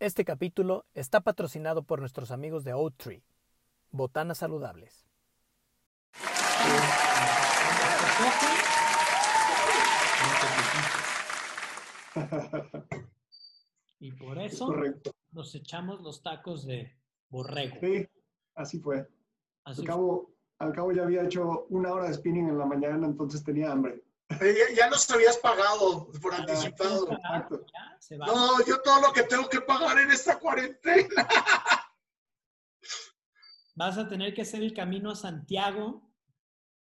Este capítulo está patrocinado por nuestros amigos de Oattree, botanas saludables. Y por eso Correcto. nos echamos los tacos de borrego. Sí, así fue. Así Al cabo, al cabo ya había hecho una hora de spinning en la mañana, entonces tenía hambre. Ya, ya los habías pagado por anticipado. Exacto. ya. No, yo todo lo que tengo que pagar en esta cuarentena. Vas a tener que hacer el camino a Santiago,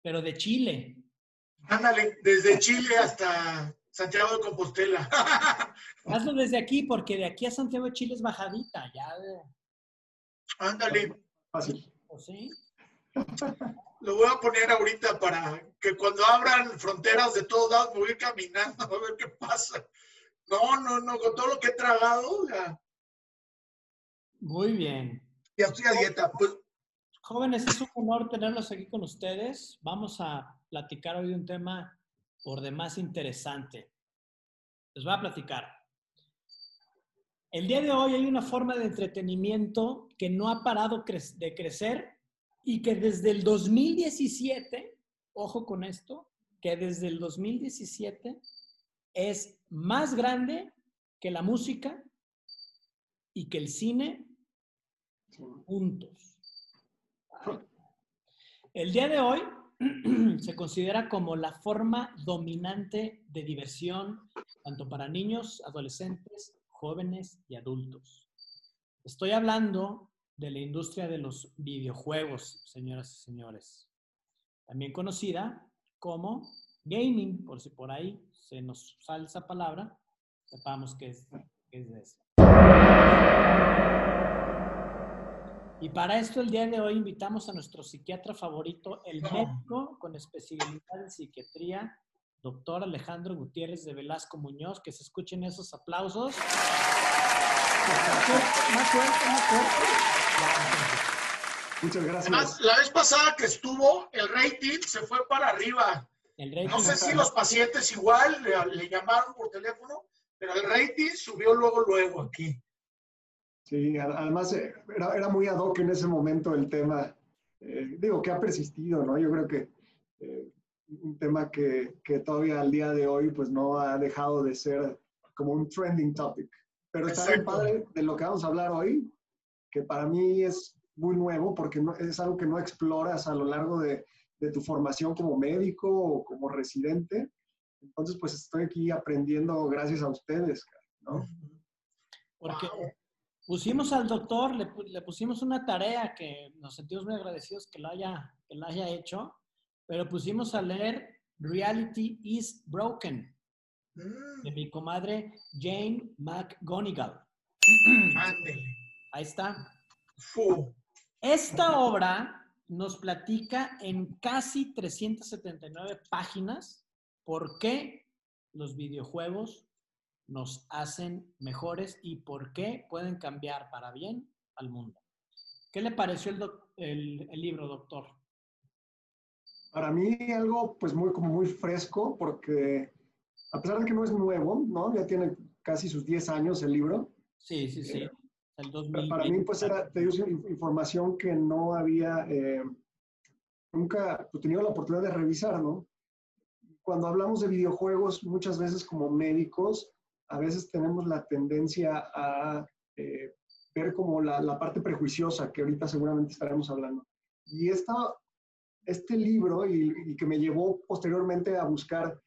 pero de Chile. Ándale, desde Chile hasta Santiago de Compostela. Hazlo desde aquí, porque de aquí a Santiago de Chile es bajadita, ya. Ándale, Fácil. pues sí. lo voy a poner ahorita para que cuando abran fronteras de todos lados me voy a ir caminando a ver qué pasa. No, no, no, con todo lo que he tragado, ya, Muy bien. ya estoy a dieta. Pues Jóvenes, es un honor tenerlos aquí con ustedes. Vamos a platicar hoy de un tema por demás interesante. Les voy a platicar. El día de hoy hay una forma de entretenimiento que no ha parado de crecer y que desde el 2017, ojo con esto, que desde el 2017 es más grande que la música y que el cine juntos. El día de hoy se considera como la forma dominante de diversión, tanto para niños, adolescentes, jóvenes y adultos. Estoy hablando de la industria de los videojuegos, señoras y señores, también conocida como gaming, por si por ahí se nos sale esa palabra, sepamos que es, que es de eso. Y para esto el día de hoy invitamos a nuestro psiquiatra favorito, el médico con especialidad en psiquiatría, doctor Alejandro Gutiérrez de Velasco Muñoz, que se escuchen esos aplausos. Más fuerte, más fuerte, Muchas gracias. además, la vez pasada que estuvo, el rating se fue para arriba. El rating No sé si los pacientes igual le, le llamaron por teléfono, pero el rating subió luego, luego aquí. Sí, además eh, era, era muy ad hoc en ese momento el tema, eh, digo, que ha persistido, ¿no? Yo creo que eh, un tema que, que todavía al día de hoy pues no ha dejado de ser como un trending topic. Pero está bien padre de lo que vamos a hablar hoy, que para mí es muy nuevo porque no, es algo que no exploras a lo largo de, de tu formación como médico o como residente. Entonces, pues estoy aquí aprendiendo gracias a ustedes, ¿no? Porque pusimos al doctor, le, le pusimos una tarea que nos sentimos muy agradecidos que lo haya, que lo haya hecho, pero pusimos a leer Reality is Broken Mm, de mi comadre Jane McGonigal. Ahí está. Fu. Esta obra nos platica en casi 379 páginas por qué los videojuegos nos hacen mejores y por qué pueden cambiar para bien al mundo. ¿Qué le pareció el, doc- el- el libro, doctor? Para mí algo pues muy, como muy fresco porque a pesar de que no es nuevo, ¿no? Ya tiene casi sus 10 años el libro. Sí, sí, sí. Eh, El Para 2020. para mí pues era, te digo, información que no había, eh, nunca tenido la oportunidad de revisar, ¿no? Cuando hablamos de videojuegos, muchas veces como médicos, a veces tenemos la tendencia a eh, ver como la, la parte prejuiciosa, que ahorita seguramente estaremos hablando. Y esta, este libro, y, y que me llevó posteriormente a buscar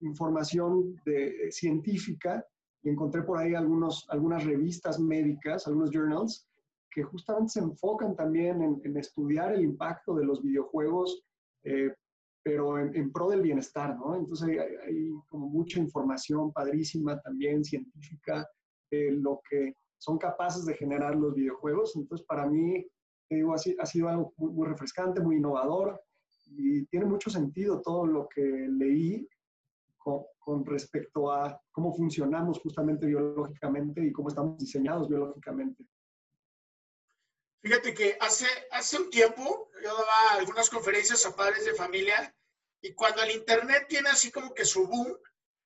información de, científica, y encontré por ahí algunos, algunas revistas médicas, algunos journals, que justamente se enfocan también en, estudiar el impacto de los videojuegos, eh, pero en, pro del bienestar, ¿no? Entonces hay, como mucha información padrísima también científica de lo que son capaces de generar los videojuegos. Entonces para mí, te digo, ha, ha sido algo muy refrescante, muy innovador y tiene mucho sentido todo lo que leí con, con, respecto a cómo funcionamos justamente biológicamente y cómo estamos diseñados biológicamente. Fíjate que hace, hace un tiempo yo daba algunas conferencias a padres de familia y cuando el Internet tiene así como que su boom,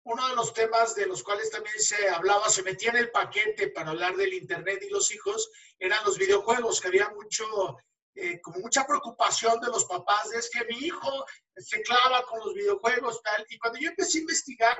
uno de los temas de los cuales también se hablaba, se metía en el paquete para hablar del Internet y los hijos, eran los videojuegos, que había mucho, eh, como mucha preocupación de los papás, es que mi hijo se clava con los videojuegos, tal. Y cuando yo empecé a investigar,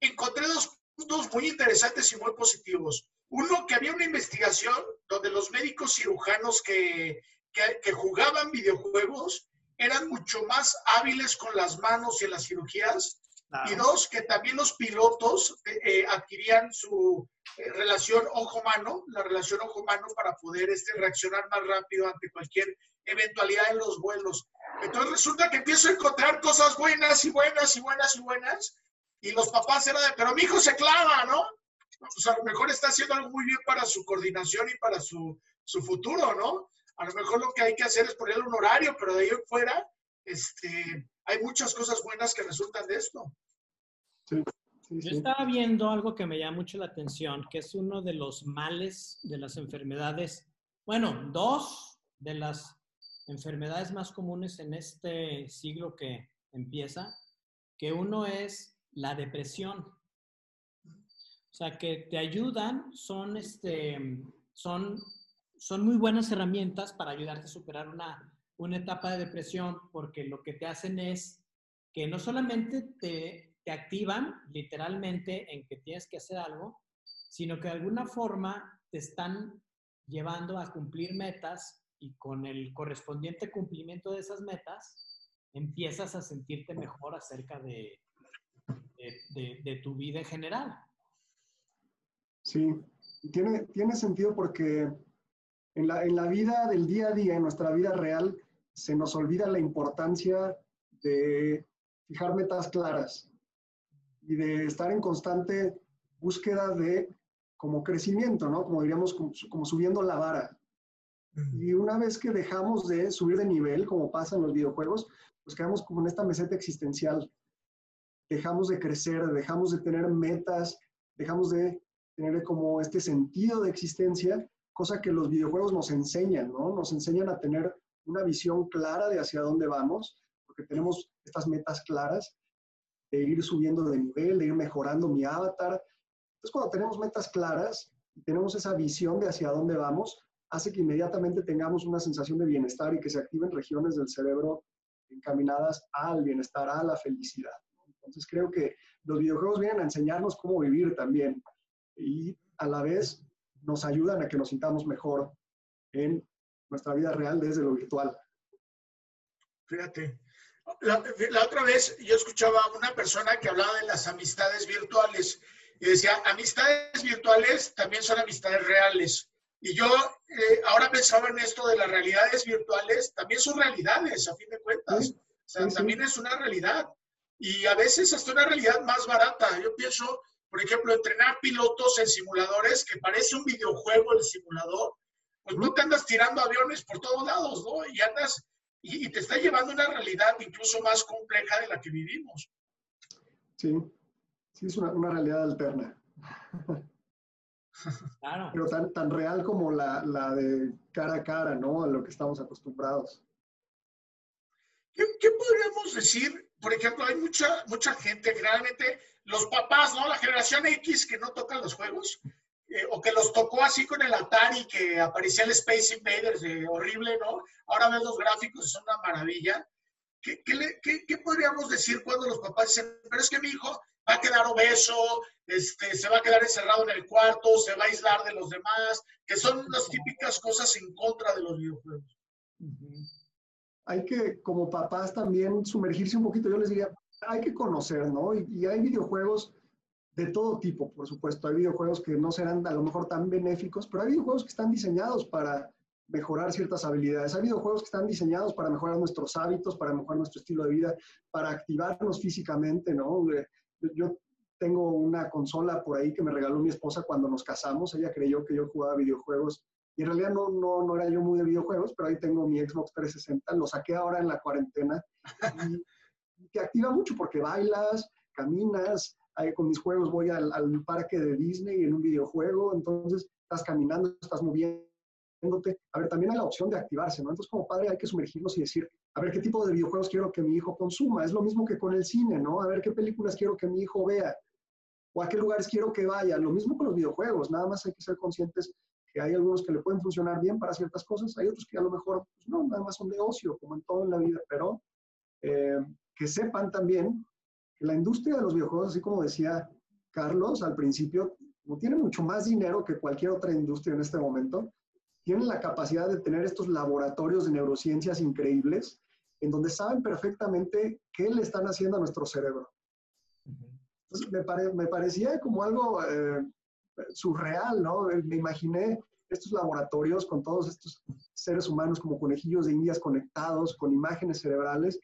encontré dos puntos muy interesantes y muy positivos. Uno, que había una investigación donde los médicos cirujanos que, que, que jugaban videojuegos eran mucho más hábiles con las manos y en las cirugías y dos, que también los pilotos eh, eh, adquirían su eh, relación ojo-mano, la relación ojo-mano para poder este, reaccionar más rápido ante cualquier eventualidad en los vuelos. Entonces resulta que empiezo a encontrar cosas buenas y buenas y buenas y buenas, y los papás eran de, pero mi hijo se clava, ¿no? Pues a lo mejor está haciendo algo muy bien para su coordinación y para su, su futuro, ¿no? A lo mejor lo que hay que hacer es ponerle un horario, pero de ahí en fuera, este, hay muchas cosas buenas que resultan de esto. Yo estaba viendo algo que me llama mucho la atención, que es uno de los males de las enfermedades, bueno, dos de las enfermedades más comunes en este siglo que empieza, que uno es la depresión. O sea, que te ayudan, son, este, son, son muy buenas herramientas para ayudarte a superar una, una etapa de depresión, porque lo que te hacen es que no solamente te te activan literalmente en que tienes que hacer algo, sino que de alguna forma te están llevando a cumplir metas y con el correspondiente cumplimiento de esas metas empiezas a sentirte mejor acerca de, de, tu vida en general. Sí, tiene, tiene sentido porque en la, en la vida del día a día, en nuestra vida real, se nos olvida la importancia de fijar metas claras, y de estar en constante búsqueda de como crecimiento, ¿no? Como diríamos, como, subiendo la vara. Y una vez que dejamos de subir de nivel, como pasa en los videojuegos, pues quedamos como en esta meseta existencial. Dejamos de crecer, dejamos de tener metas, dejamos de tener como este sentido de existencia, cosa que los videojuegos nos enseñan, ¿no? Nos enseñan a tener una visión clara de hacia dónde vamos, porque tenemos estas metas claras de ir subiendo de nivel, de ir mejorando mi avatar. Entonces, cuando tenemos metas claras tenemos esa visión de hacia dónde vamos, hace que inmediatamente tengamos una sensación de bienestar y que se activen regiones del cerebro encaminadas al bienestar, a la felicidad. Entonces, creo que los videojuegos vienen a enseñarnos cómo vivir también y a la vez nos ayudan a que nos sintamos mejor en nuestra vida real desde lo virtual. Fíjate, la, otra vez yo escuchaba a una persona que hablaba de las amistades virtuales y decía, amistades virtuales también son amistades reales. Y yo eh, ahora pensaba en esto de las realidades virtuales, también son realidades, a fin de cuentas. O sea, también es una realidad. Y a veces hasta una realidad más barata. Yo pienso, por ejemplo, entrenar pilotos en simuladores, que parece un videojuego el simulador. Pues no te andas tirando aviones por todos lados, ¿no? Y andas y, te está llevando a una realidad incluso más compleja de la que vivimos. Sí, sí, es una, una realidad alterna. Claro. Pero tan, tan real como la, la, de cara a cara, ¿no? A lo que estamos acostumbrados. ¿Qué, ¿Qué, podríamos decir? Por ejemplo, hay mucha, mucha gente, generalmente los papás, ¿no? La generación X que no tocan los juegos, eh, o que los tocó así con el Atari, que aparecía el Space Invaders, eh, horrible, ¿no? Ahora ves los gráficos, son una maravilla. ¿Qué, qué, podríamos decir cuando los papás dicen, pero es que mi hijo va a quedar obeso, este, se va a quedar encerrado en el cuarto, se va a aislar de los demás, que son las típicas cosas en contra de los videojuegos? Hay que, como papás, también sumergirse un poquito. Yo les diría, hay que conocer, ¿no? y hay videojuegos de todo tipo, por supuesto. Hay videojuegos que no serán a lo mejor tan benéficos, pero hay videojuegos que están diseñados para mejorar ciertas habilidades. Hay videojuegos que están diseñados para mejorar nuestros hábitos, para mejorar nuestro estilo de vida, para activarnos físicamente, ¿no? Eh, yo tengo una consola por ahí que me regaló mi esposa cuando nos casamos. Ella creyó que yo jugaba videojuegos y en realidad no, no, no era yo muy de videojuegos, pero ahí tengo mi Xbox 360. Lo saqué ahora en la cuarentena y, y te activa mucho porque bailas, caminas, con mis juegos voy al, parque de Disney en un videojuego, entonces estás caminando, estás moviéndote. A ver, también hay la opción de activarse, ¿no? Entonces, como padre hay que sumergirnos y decir, a ver qué tipo de videojuegos quiero que mi hijo consuma. Es lo mismo que con el cine, ¿no? A ver qué películas quiero que mi hijo vea. o a qué lugares quiero que vaya. Lo mismo con los videojuegos, nada más hay que ser conscientes que hay algunos que le pueden funcionar bien para ciertas cosas, hay otros que a lo mejor pues, no, nada más son de ocio, como en todo en la vida, pero eh, que sepan también la industria de los videojuegos, así como decía Carlos al principio, tiene mucho más dinero que cualquier otra industria en este momento, tienen la capacidad de tener estos laboratorios de neurociencias increíbles en donde saben perfectamente qué le están haciendo a nuestro cerebro. Entonces, me, me parecía como algo eh, surreal, ¿no? Me imaginé estos laboratorios con todos estos seres humanos como conejillos de indias conectados con imágenes cerebrales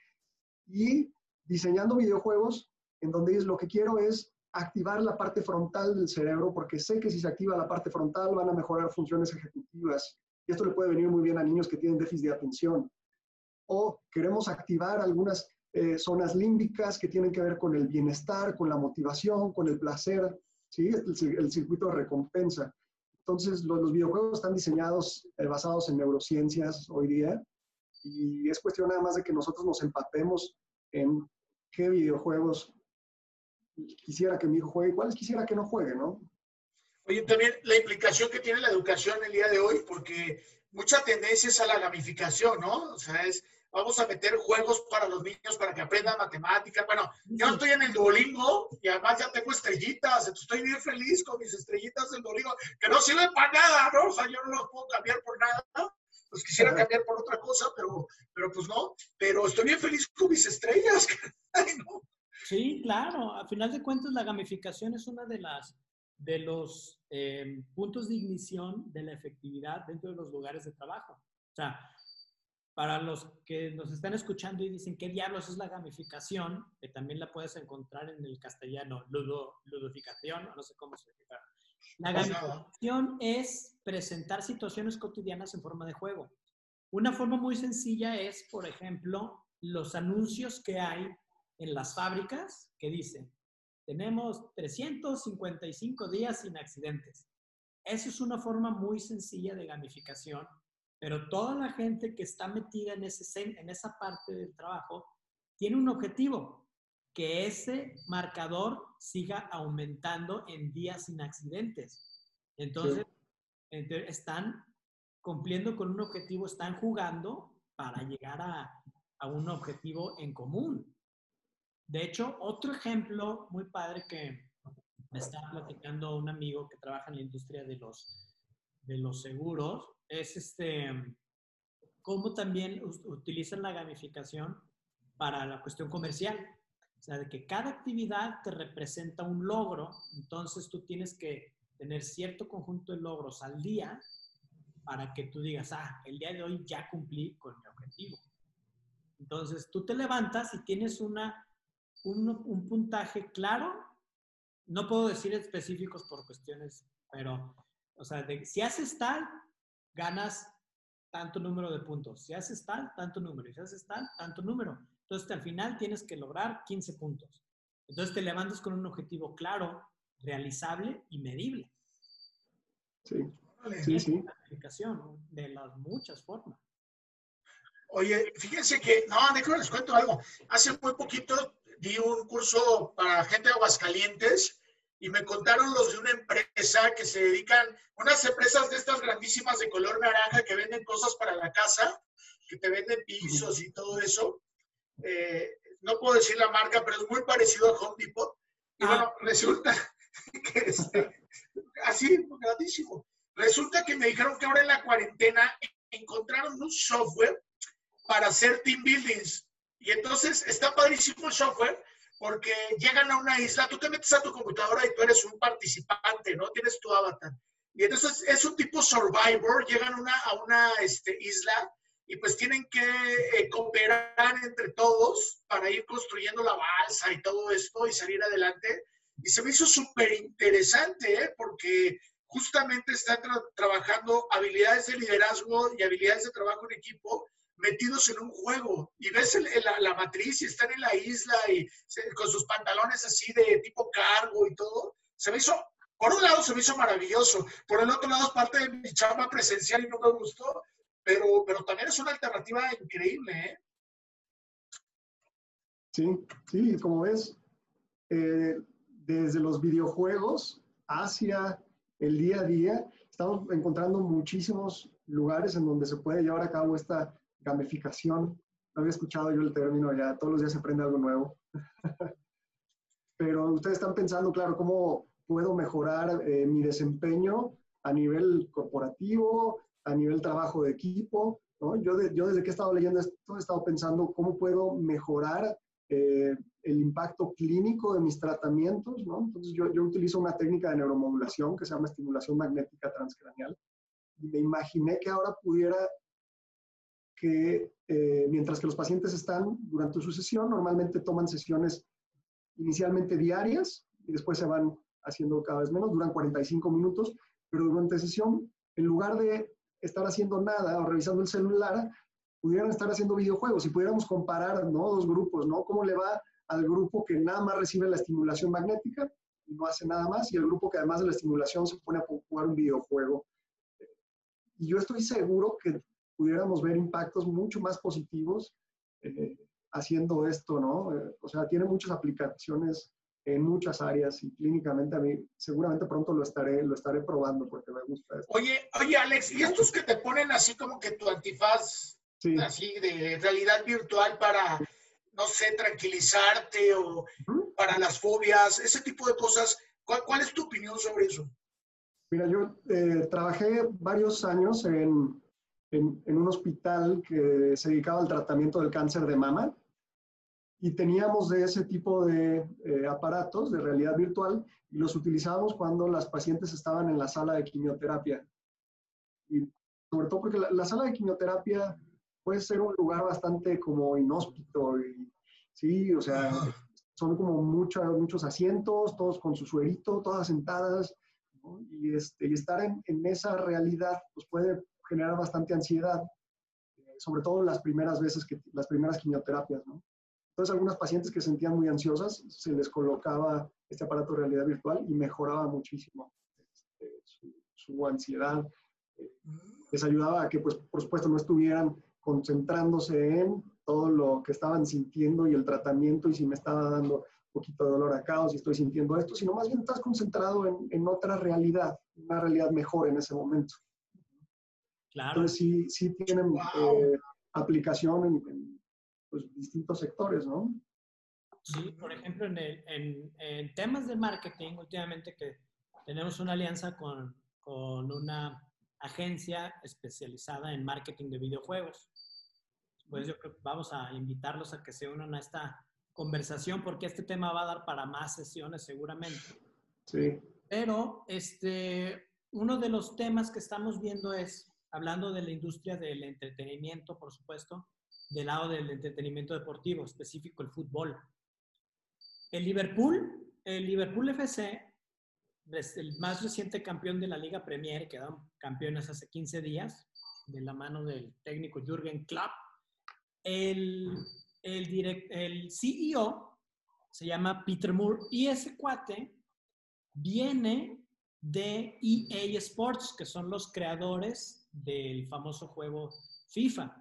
y diseñando videojuegos en donde lo que quiero es activar la parte frontal del cerebro porque sé que si se activa la parte frontal van a mejorar funciones ejecutivas y esto le puede venir muy bien a niños que tienen déficit de atención. O queremos activar algunas eh, zonas límbicas que tienen que ver con el bienestar, con la motivación, con el placer, ¿sí? el, circuito de recompensa. Entonces, los, videojuegos están diseñados eh, basados en neurociencias hoy día y es cuestión nada más de que nosotros nos empapemos en qué videojuegos quisiera que mi hijo juegue y cuáles quisiera que no juegue, ¿no? Oye, también la implicación que tiene la educación el día de hoy, porque mucha tendencia es a la gamificación, ¿no? O sea, es, vamos a meter juegos para los niños para que aprendan matemáticas. Bueno, yo estoy en el Duolingo y además ya tengo estrellitas, estoy bien feliz con mis estrellitas del Duolingo, que no sirven para nada, ¿no? O sea, yo no los puedo cambiar por nada. Pues quisiera cambiar por otra cosa, pero, pero pues no. Pero estoy bien feliz con mis estrellas. ¿no? Sí, claro. A final de cuentas, la gamificación es una de las de los eh, puntos de ignición de la efectividad dentro de los lugares de trabajo. O sea, para los que nos están escuchando y dicen, ¿qué diablos es la gamificación? Que también la puedes encontrar en el castellano, ludo, ludificación, no sé cómo se dice. La gamificación es presentar situaciones cotidianas en forma de juego. Una forma muy sencilla es, por ejemplo, los anuncios que hay en las fábricas que dicen, tenemos 355 días sin accidentes. Esa es una forma muy sencilla de gamificación, pero toda la gente que está metida en, ese, en esa parte del trabajo tiene un objetivo, que ese marcador siga aumentando en días sin accidentes. Entonces, están cumpliendo con un objetivo, están jugando para llegar a, a un objetivo en común. De hecho, otro ejemplo muy padre que me está platicando un amigo que trabaja en la industria de los, de los seguros es este, cómo también utilizan la gamificación para la cuestión comercial. O sea, de que cada actividad te representa un logro, entonces tú tienes que tener cierto conjunto de logros al día para que tú digas, ah, el día de hoy ya cumplí con mi objetivo. Entonces tú te levantas y tienes una un, puntaje claro, no puedo decir específicos por cuestiones, pero, o sea, si haces tal, ganas tanto número de puntos. Si haces tal, tanto número. Si haces tal, tanto número. Entonces, al final tienes que lograr 15 puntos. Entonces, te levantas con un objetivo claro, realizable y medible. Sí, sí, sí. de las muchas formas. Oye, fíjense que, no, déjenme les cuento algo. Hace muy poquito di un curso para gente de Aguascalientes y me contaron los de una empresa que se dedican, unas empresas de estas grandísimas de color naranja que venden cosas para la casa, que te venden pisos y todo eso. Eh, no puedo decir la marca, pero es muy parecido a Home Depot. Y bueno, ah. resulta que este, así, grandísimo. Resulta que me dijeron que ahora en la cuarentena encontraron un software para hacer team buildings. Y entonces está padrísimo el software porque llegan a una isla, tú te metes a tu computadora y tú eres un participante, ¿no? Tienes tu avatar. Y entonces es un tipo survivor, llegan una, a una este, isla y pues tienen que eh, cooperar entre todos para ir construyendo la balsa y todo esto y salir adelante. Y se me hizo súper interesante, ¿eh? porque justamente están trabajando habilidades de liderazgo y habilidades de trabajo en equipo metidos en un juego y ves la, matriz y están en la isla y con sus pantalones así de tipo cargo y todo. Se me hizo, por un lado se me hizo maravilloso, por el otro lado es parte de mi chamba presencial y no me gustó, pero, pero también es una alternativa increíble. ¿eh? Sí, sí, como ves, eh, desde los videojuegos hacia el día a día, estamos encontrando muchísimos lugares en donde se puede llevar a cabo esta gamificación. No había escuchado yo el término ya, todos los días se aprende algo nuevo. Pero ustedes están pensando, claro, cómo puedo mejorar eh, mi desempeño a nivel corporativo, a nivel trabajo de equipo. ¿no? Yo, yo desde que he estado leyendo esto he estado pensando cómo puedo mejorar eh, el impacto clínico de mis tratamientos. ¿no? Entonces yo, yo utilizo una técnica de neuromodulación que se llama estimulación magnética transcranial y me imaginé que ahora pudiera que eh, mientras que los pacientes están durante su sesión, normalmente toman sesiones inicialmente diarias y después se van haciendo cada vez menos, duran 45 minutos, pero durante sesión, en lugar de estar haciendo nada o revisando el celular, pudieran estar haciendo videojuegos y pudiéramos comparar ¿no? dos grupos, ¿no? ¿Cómo le va al grupo que nada más recibe la estimulación magnética y no hace nada más y el grupo que además de la estimulación se pone a jugar un videojuego? Y yo estoy seguro que pudiéramos ver impactos mucho más positivos eh, haciendo esto, ¿no? Eh, o sea, tiene muchas aplicaciones en muchas áreas y clínicamente a mí seguramente pronto lo estaré, lo estaré probando porque me gusta esto. Oye, oye Alex, ¿y estos que te ponen así como que tu antifaz, así de realidad virtual para, no sé, tranquilizarte o para las fobias, ese tipo de cosas, ¿cuál, cuál es tu opinión sobre eso? Mira, yo eh, trabajé varios años en, en, en un hospital que se dedicaba al tratamiento del cáncer de mama y teníamos de ese tipo de eh, aparatos de realidad virtual y los utilizábamos cuando las pacientes estaban en la sala de quimioterapia. Y sobre todo porque la, sala de quimioterapia puede ser un lugar bastante como inhóspito y sí, o sea, son como muchos muchos asientos, todos con su suerito, todas sentadas, y, este, y estar en, en, esa realidad pues puede generar bastante ansiedad, eh, sobre todo las primeras veces, que, las primeras quimioterapias, ¿no? Entonces, algunas pacientes que se sentían muy ansiosas, se les colocaba este aparato de realidad virtual y mejoraba muchísimo este, su, ansiedad. les ayudaba a que, pues, por supuesto, no estuvieran concentrándose en todo lo que estaban sintiendo y el tratamiento y si me estaba dando un poquito de dolor acá o si estoy sintiendo esto, sino más bien estás concentrado en, en otra realidad, una realidad mejor en ese momento. Claro. Entonces, sí, sí tienen eh, aplicación en pues, distintos sectores, ¿no? Sí, por ejemplo, en, en, en, temas de marketing, últimamente que tenemos una alianza con, con una agencia especializada en marketing de videojuegos. Pues yo creo que vamos a invitarlos a que se unan a esta conversación porque este tema va a dar para más sesiones seguramente. Sí. Pero este, uno de los temas que estamos viendo es, hablando de la industria del entretenimiento, por supuesto, del lado del entretenimiento deportivo, específico el fútbol. El Liverpool, el Liverpool FC, el más reciente campeón de la Liga Premier, quedaron campeones hace 15 días, de la mano del técnico Jürgen Klopp. El, el, direct, el CEO se llama Peter Moore y ese cuate viene de EA Sports, que son los creadores del famoso juego FIFA.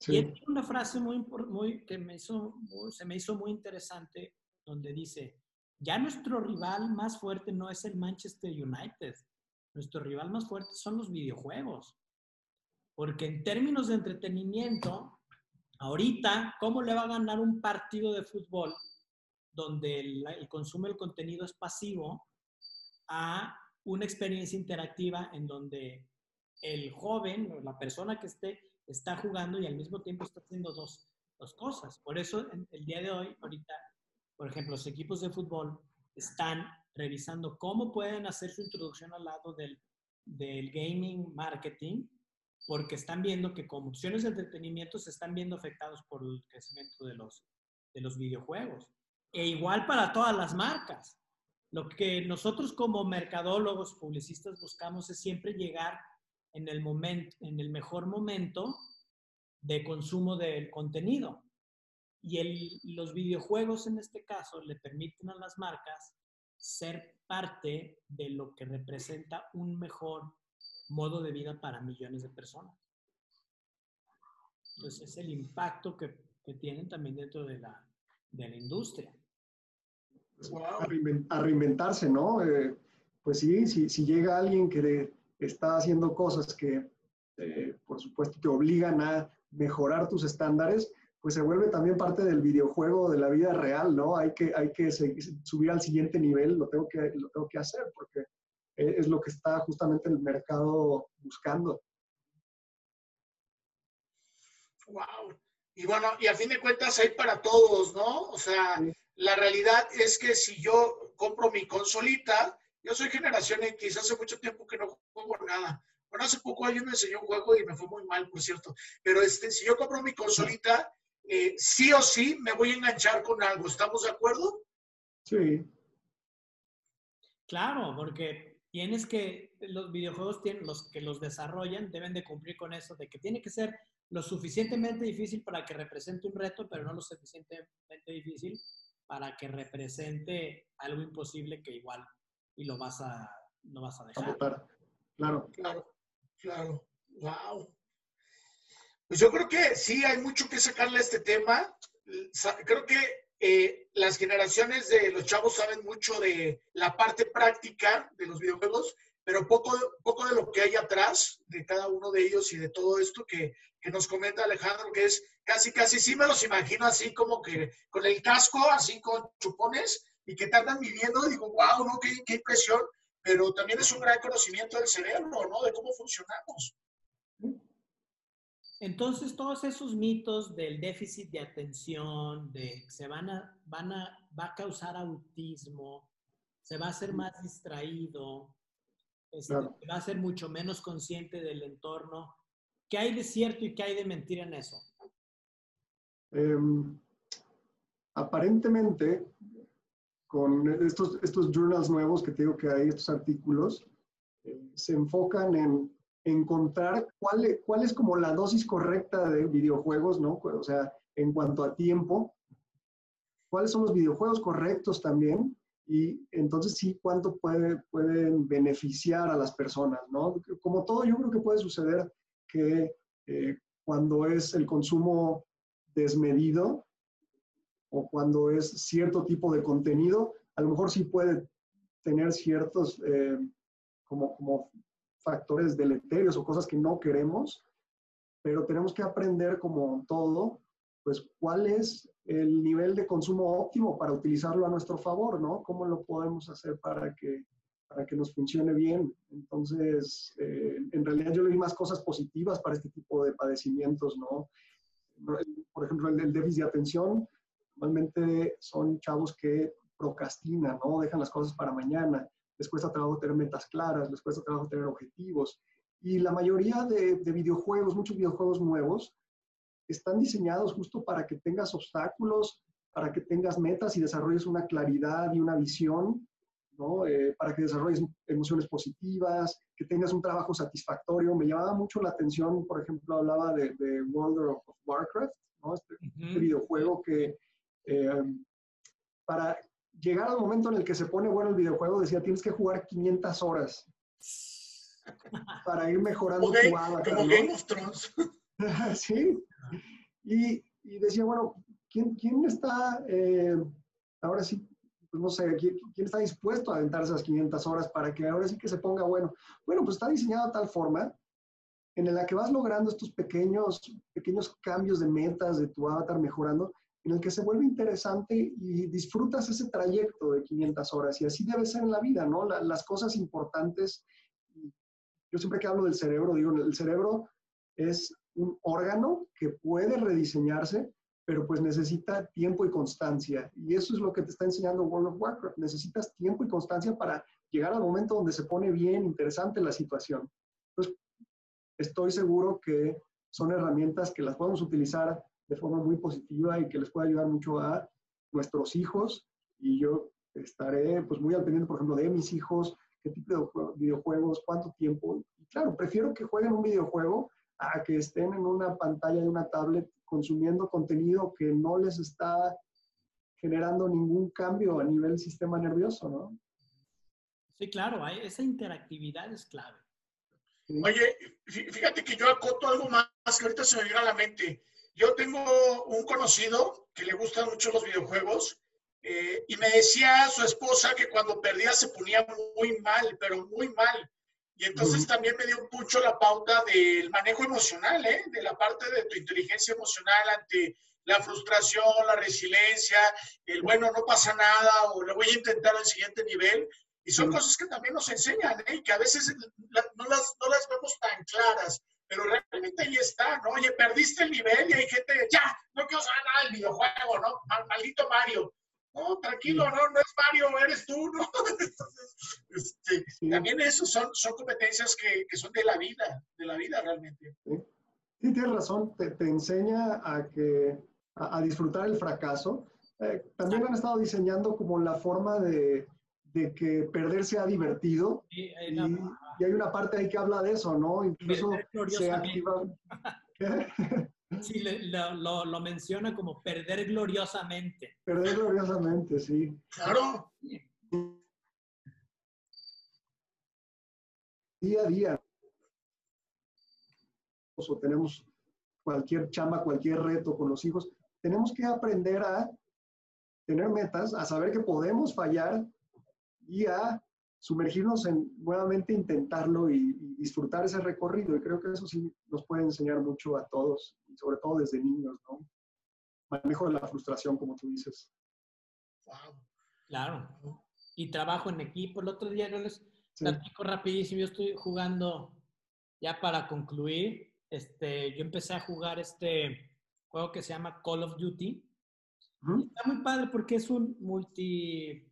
Y tiene una frase muy, muy que me hizo, se me hizo muy interesante, donde dice, ya nuestro rival más fuerte no es el Manchester United, nuestro rival más fuerte son los videojuegos. Porque en términos de entretenimiento, ahorita, ¿cómo le va a ganar un partido de fútbol donde el, el consumo del contenido es pasivo a una experiencia interactiva en donde el joven o la persona que esté está jugando y al mismo tiempo está haciendo dos, dos cosas. Por eso el día de hoy, ahorita, por ejemplo, los equipos de fútbol están revisando cómo pueden hacer su introducción al lado del, del gaming marketing, porque están viendo que como opciones de entretenimiento se están viendo afectados por el crecimiento de los, de los videojuegos. E igual para todas las marcas. Lo que nosotros como mercadólogos, publicistas buscamos es siempre llegar en el, momento, en el mejor momento de consumo del contenido. Y el, los videojuegos en este caso le permiten a las marcas ser parte de lo que representa un mejor modo de vida para millones de personas. Entonces es el impacto que, que tienen también dentro de la, de la industria. a, reinventarse, ¿no? Eh, pues sí, si, si, llega alguien que está haciendo cosas que, eh, por supuesto, te obligan a mejorar tus estándares, pues se vuelve también parte del videojuego de la vida real, ¿no? Hay que, hay que subir al siguiente nivel, lo tengo que, lo tengo que hacer porque es lo que está justamente el mercado buscando. Wow. Y bueno, y a fin de cuentas hay para todos, ¿no? O sea, la realidad es que si yo compro mi consolita, yo soy generación X, hace mucho tiempo que no juego nada. Bueno, hace poco alguien me enseñó un juego y me fue muy mal, por cierto. Pero este, si yo compro mi consolita, eh, sí o sí me voy a enganchar con algo. ¿Estamos de acuerdo? Sí. Claro, porque tienes que, los videojuegos tienen, los que los desarrollan deben de cumplir con eso, de que tiene que ser lo suficientemente difícil para que represente un reto, pero no lo suficientemente difícil para que represente algo imposible que igual y lo vas a, lo vas a dejar. Claro. Claro, claro. Wow. Pues yo creo que sí, hay mucho que sacarle a este tema. Creo que eh, las generaciones de los chavos saben mucho de la parte práctica de los videojuegos, pero poco, poco de lo que hay atrás de cada uno de ellos y de todo esto que, que nos comenta Alejandro, que es casi, casi, sí me los imagino así como que con el casco, así con chupones, y que viviendo y digo, wow, ¿no? Qué, qué impresión, pero también es un gran conocimiento del cerebro, ¿no? De cómo funcionamos. Entonces, todos esos mitos del déficit de atención, de que se van a, van a, va a causar autismo, se va a ser más distraído, este, va a ser mucho menos consciente del entorno. ¿Qué hay de cierto y qué hay de mentira en eso? Em, aparentemente, con estos, estos journals nuevos que te digo que hay, estos artículos, eh, se enfocan en encontrar cuál, cuál es como la dosis correcta de videojuegos, ¿no? O sea, en cuanto a tiempo, cuáles son los videojuegos correctos también y entonces sí, cuánto puede, pueden beneficiar a las personas, ¿no? Como todo, yo creo que puede suceder que eh, cuando es el consumo desmedido o cuando es cierto tipo de contenido, a lo mejor sí puede tener ciertos eh, como, como factores deleterios o cosas que no queremos, pero tenemos que aprender como todo, pues cuál es el nivel de consumo óptimo para utilizarlo a nuestro favor, ¿no? ¿Cómo lo podemos hacer para que, para que nos funcione bien? Entonces, eh, en realidad yo le más cosas positivas para este tipo de padecimientos, ¿no? Por ejemplo, el, el déficit de atención, normalmente son chavos que procrastinan, ¿no? Dejan las cosas para mañana les cuesta trabajo tener metas claras, les cuesta trabajo tener objetivos. Y la mayoría de, videojuegos, muchos videojuegos nuevos, están diseñados justo para que tengas obstáculos, para que tengas metas y desarrolles una claridad y una visión, ¿no? Eh, para que desarrolles emociones positivas, que tengas un trabajo satisfactorio. Me llamaba mucho la atención, por ejemplo, hablaba de, World of Warcraft, ¿no? este, este videojuego que eh, para llegar al momento en el que se pone bueno el videojuego, decía, tienes que jugar 500 horas para ir mejorando tu avatar. Como Game of Thrones. sí. Y, y, decía, bueno, ¿quién, quién está, eh, ahora sí, pues no sé, ¿quién, ¿quién, está dispuesto a aventar esas 500 horas para que ahora sí que se ponga bueno? Bueno, pues está diseñado de tal forma en la que vas logrando estos pequeños, pequeños cambios de metas de tu avatar mejorando, en el que se vuelve interesante y disfrutas ese trayecto de 500 horas. Y así debe ser en la vida, ¿no? las cosas importantes, yo siempre que hablo del cerebro, digo, el cerebro es un órgano que puede rediseñarse, pero pues necesita tiempo y constancia. Y eso es lo que te está enseñando World of Warcraft. Necesitas tiempo y constancia para llegar al momento donde se pone bien interesante la situación. Entonces, estoy seguro que son herramientas que las podemos utilizar de forma muy positiva y que les pueda ayudar mucho a nuestros hijos. Y yo estaré pues muy al pendiente, por ejemplo, de mis hijos, qué tipo de videojuegos, cuánto tiempo. Y claro, prefiero que jueguen un videojuego a que estén en una pantalla de una tablet consumiendo contenido que no les está generando ningún cambio a nivel sistema nervioso, ¿no? Sí, claro, esa interactividad es clave. Oye, fíjate que yo acoto algo más que ahorita se me viene a la mente. Yo tengo un conocido que le gustan mucho los videojuegos Eh, y me decía su esposa que cuando perdía se ponía muy mal, pero muy mal. Y entonces también me dio mucho la pauta del manejo emocional, ¿eh? de la parte de tu inteligencia emocional ante la frustración, la resiliencia, el bueno, no pasa nada o lo voy a intentar al siguiente nivel. Y son cosas que también nos enseñan ¿eh? y que a veces no, las, no las vemos tan claras, pero realmente ahí está, ¿no? Oye, perdiste el nivel y hay gente, ya, no quiero saber nada del videojuego, ¿no? Maldito Mario. No, tranquilo, no, no es Mario, eres tú, ¿no? este, También eso son, son competencias que, que, son de la vida, de la vida realmente. Sí, tienes razón, te, te enseña a, que, a, disfrutar el fracaso. Eh, también han estado diseñando como la forma de, de que perder sea divertido. y, y, hay una parte ahí que habla de eso, ¿no? Incluso se activa... Sí, lo, lo, menciona como perder gloriosamente. Perder gloriosamente, sí. Claro. Día a día. O tenemos cualquier chamba, cualquier reto con los hijos, tenemos que aprender a tener metas, a saber que podemos fallar y a sumergirnos en nuevamente intentarlo y, disfrutar ese recorrido. Y creo que eso sí nos puede enseñar mucho a todos, sobre todo desde niños, ¿no? Manejo de la frustración, como tú dices. Claro. Y trabajo en equipo. El otro día no les platico rapidísimo. Yo estoy jugando, ya para concluir, este, yo empecé a jugar este juego que se llama Call of Duty. Está muy padre porque es un multiplayer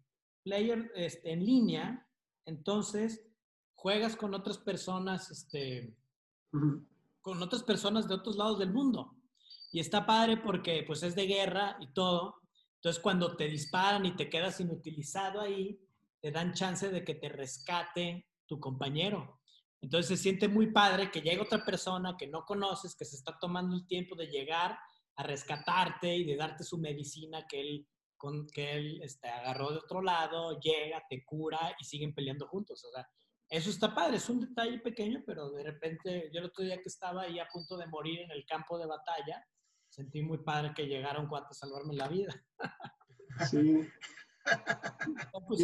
este, en línea entonces, juegas con otras personas, este, con otras personas de otros lados del mundo. Y está padre porque pues es de guerra y todo. Entonces, cuando te disparan y te quedas inutilizado ahí, te dan chance de que te rescate tu compañero. Entonces se siente muy padre que llegue otra persona que no conoces, que se está tomando el tiempo de llegar a rescatarte y de darte su medicina que él con que él este, agarró de otro lado, llega, te cura y siguen peleando juntos. O sea, eso está padre, es un detalle pequeño, pero de repente yo el otro día que estaba ahí a punto de morir en el campo de batalla, sentí muy padre que llegara un cuate a salvarme la vida. Sí. pues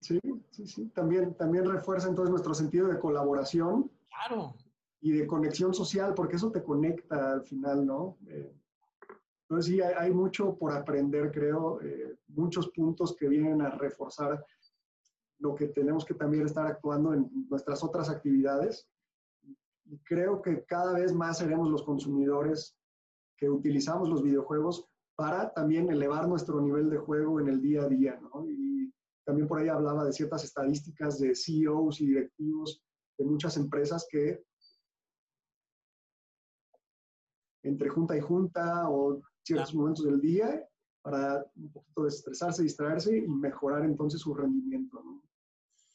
sí, sí, sí. También, también refuerza entonces nuestro sentido de colaboración. Claro. Y de conexión social, porque eso te conecta al final, ¿no? Eh, entonces sí, hay, mucho por aprender, creo, eh, muchos puntos que vienen a reforzar lo que tenemos que también estar actuando en nuestras otras actividades. Y creo que cada vez más seremos los consumidores que utilizamos los videojuegos para también elevar nuestro nivel de juego en el día a día, ¿no? Y también por ahí hablaba de ciertas estadísticas de CEOs y directivos de muchas empresas que entre junta y junta o ciertos momentos del día para un poquito desestresarse, distraerse y mejorar entonces su rendimiento.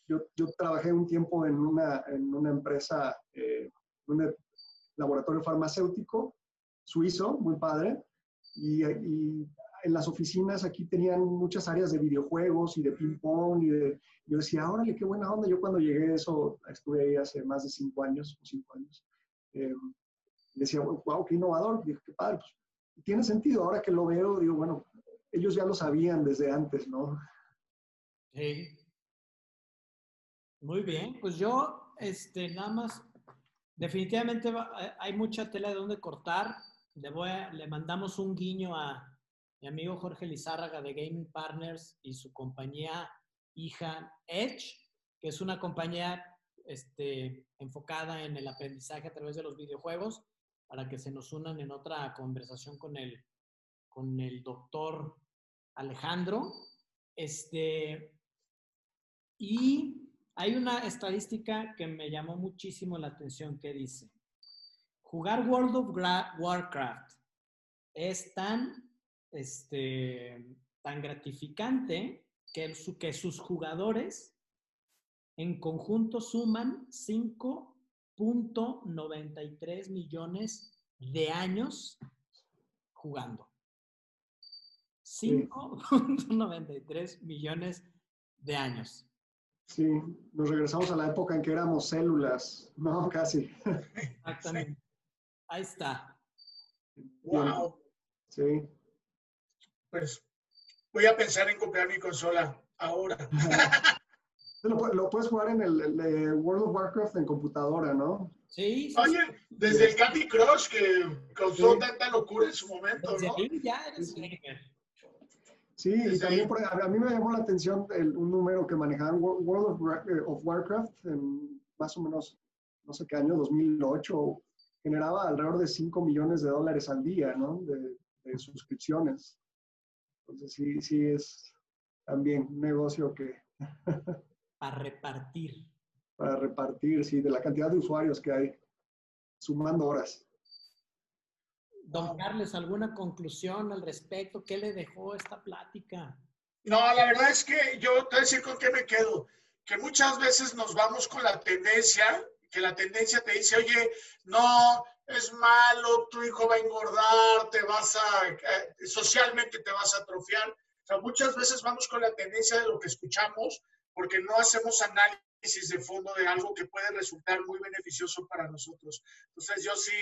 Yo, yo, trabajé un tiempo en una, en una empresa, eh, un laboratorio farmacéutico suizo, muy padre, y, y, en las oficinas aquí tenían muchas áreas de videojuegos y de ping-pong y de, yo decía, órale, qué buena onda. Yo cuando llegué eso, estuve ahí hace más de cinco años o cinco años, eh, decía, wow, qué innovador, dije, qué padre, pues tiene sentido. Ahora que lo veo, digo, bueno, ellos ya lo sabían desde antes, ¿no? Sí. Muy bien, pues yo, este, nada más, definitivamente eh, hay mucha tela de donde cortar. Le, voy le mandamos un guiño a mi amigo Jorge Lizárraga de Gaming Partners y su compañía hija Edge, que es una compañía este, enfocada en el aprendizaje a través de los videojuegos para que se nos unan en otra conversación con el, con el doctor Alejandro. Este, y hay una estadística que me llamó muchísimo la atención que dice, jugar World of Warcraft es tan, este, tan gratificante que, que sus jugadores en conjunto suman 5 .93 millones de años jugando. 5.93 millones de años. Sí, nos regresamos a la época en que éramos células, no, casi. Exactamente. Ahí está. Wow. Sí. Pues voy a pensar en comprar mi consola ahora. Lo, puedes jugar en el, World of Warcraft en computadora, ¿no? Sí. Oye, desde el Candy Crush que causó tanta locura en su momento, ¿no? ya eres Sí, y también a, mí me llamó la atención un número que manejaban World eh, of, Warcraft en más o menos, no sé qué año, 2008, generaba alrededor de 5 millones de dólares al día, ¿no? De, de suscripciones. Entonces sí, sí es también un negocio que... Para repartir. Para repartir, sí, de la cantidad de usuarios que hay, sumando horas. Don Carlos, ¿alguna conclusión al respecto? ¿Qué le dejó esta plática? No, la verdad es que yo te voy a decir con qué me quedo. Que muchas veces nos vamos con la tendencia, que la tendencia te dice, oye, no, es malo, tu hijo va a engordar, te vas a, eh, socialmente te vas a atrofiar. O sea, muchas veces vamos con la tendencia de lo que escuchamos porque no hacemos análisis de fondo de algo que puede resultar muy beneficioso para nosotros. Entonces yo sí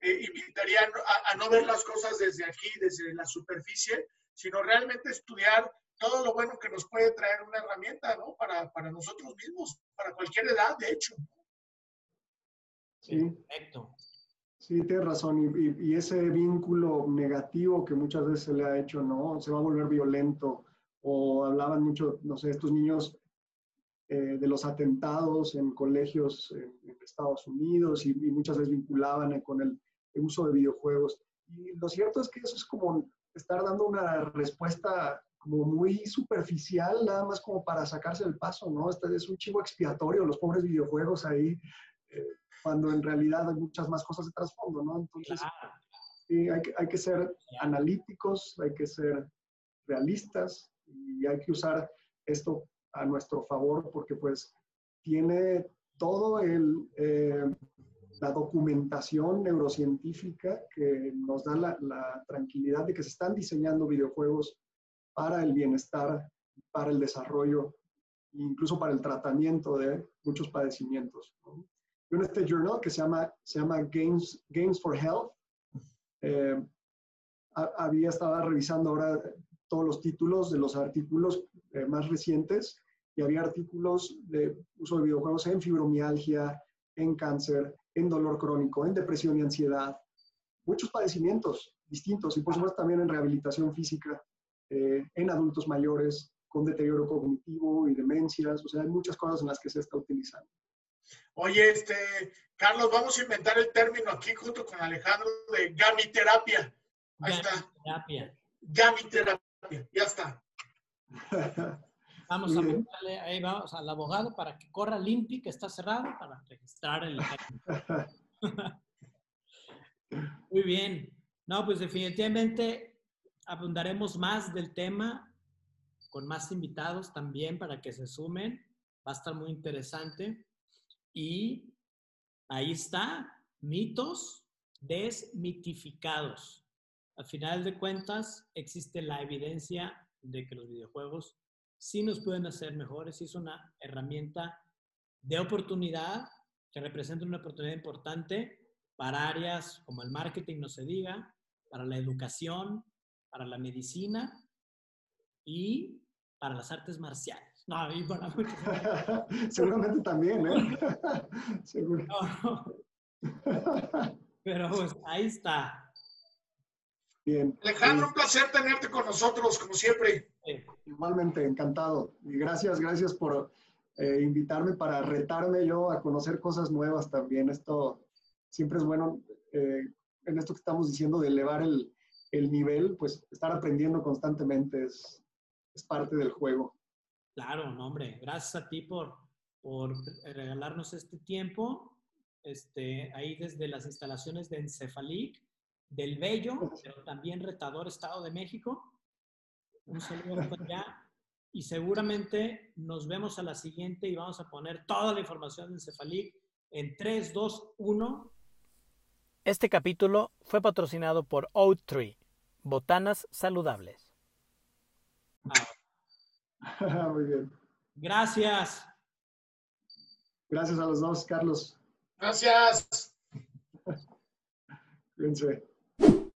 eh, invitaría a, no ver las cosas desde aquí, desde la superficie, sino realmente estudiar todo lo bueno que nos puede traer una herramienta, ¿no? Para, para nosotros mismos, para cualquier edad, de hecho. Sí. Perfecto. Sí, tienes razón. Y, y, ese vínculo negativo que muchas veces se le ha hecho, ¿no? Se va a volver violento. O hablaban mucho, no sé, estos niños eh, de los atentados en colegios en, Estados Unidos y, muchas veces vinculaban con el, uso de videojuegos. Y lo cierto es que eso es como estar dando una respuesta como muy superficial, nada más como para sacarse el paso, ¿no? Este es un chivo expiatorio, los pobres videojuegos ahí, eh, cuando en realidad hay muchas más cosas de trasfondo, ¿no? Entonces, sí, hay, que, hay que ser analíticos, hay que ser realistas y hay que usar esto a nuestro favor porque pues tiene todo el, eh, la documentación neurocientífica que nos da la, tranquilidad de que se están diseñando videojuegos para el bienestar, para el desarrollo, incluso para el tratamiento de muchos padecimientos. en este journal que se llama, se llama Games, Games for Health, eh, había estado revisando ahora todos los títulos de los artículos eh, más recientes y había artículos de uso de videojuegos en fibromialgia, en cáncer, en dolor crónico, en depresión y ansiedad, muchos padecimientos distintos y por supuesto también en rehabilitación física, eh, en adultos mayores con deterioro cognitivo y demencias, o sea, hay muchas cosas en las que se está utilizando. Oye, este, Carlos, vamos a inventar el término aquí junto con Alejandro de gamiterapia. Ahí gamiterapia. Gamiterapia, ya está. Vamos a mandarle, ahí vamos al abogado para que corra limpio, que está cerrado, para registrar el Muy bien. No, pues definitivamente abundaremos más del tema con más invitados también para que se sumen. Va a estar muy interesante. Y ahí está, mitos desmitificados. Al final de cuentas, existe la evidencia de que los videojuegos sí nos pueden hacer mejores, sí es una herramienta de oportunidad que representa una oportunidad importante para áreas como el marketing, no se diga, para la educación, para la medicina y para las artes marciales. No, y para muchos. Seguramente también, ¿eh? Seguro. Pero pues ahí está. Bien. Alejandro, un placer tenerte con nosotros, como siempre. Igualmente, encantado. Y gracias, gracias por eh, invitarme para retarme yo a conocer cosas nuevas también. Esto siempre es bueno, eh, en esto que estamos diciendo de elevar el, el nivel, pues estar aprendiendo constantemente es, es, parte del juego. Claro, no, hombre, gracias a ti por, por regalarnos este tiempo. Este, ahí desde las instalaciones de Encefalic, del Bello, pero también retador Estado de México. Un saludo allá. Y seguramente nos vemos a la siguiente y vamos a poner toda la información de Encefalic en 3, 2, 1. Este capítulo fue patrocinado por Oattree, botanas saludables. Ah. Muy bien. Gracias. Gracias a los dos, Carlos. Gracias. Cuídense.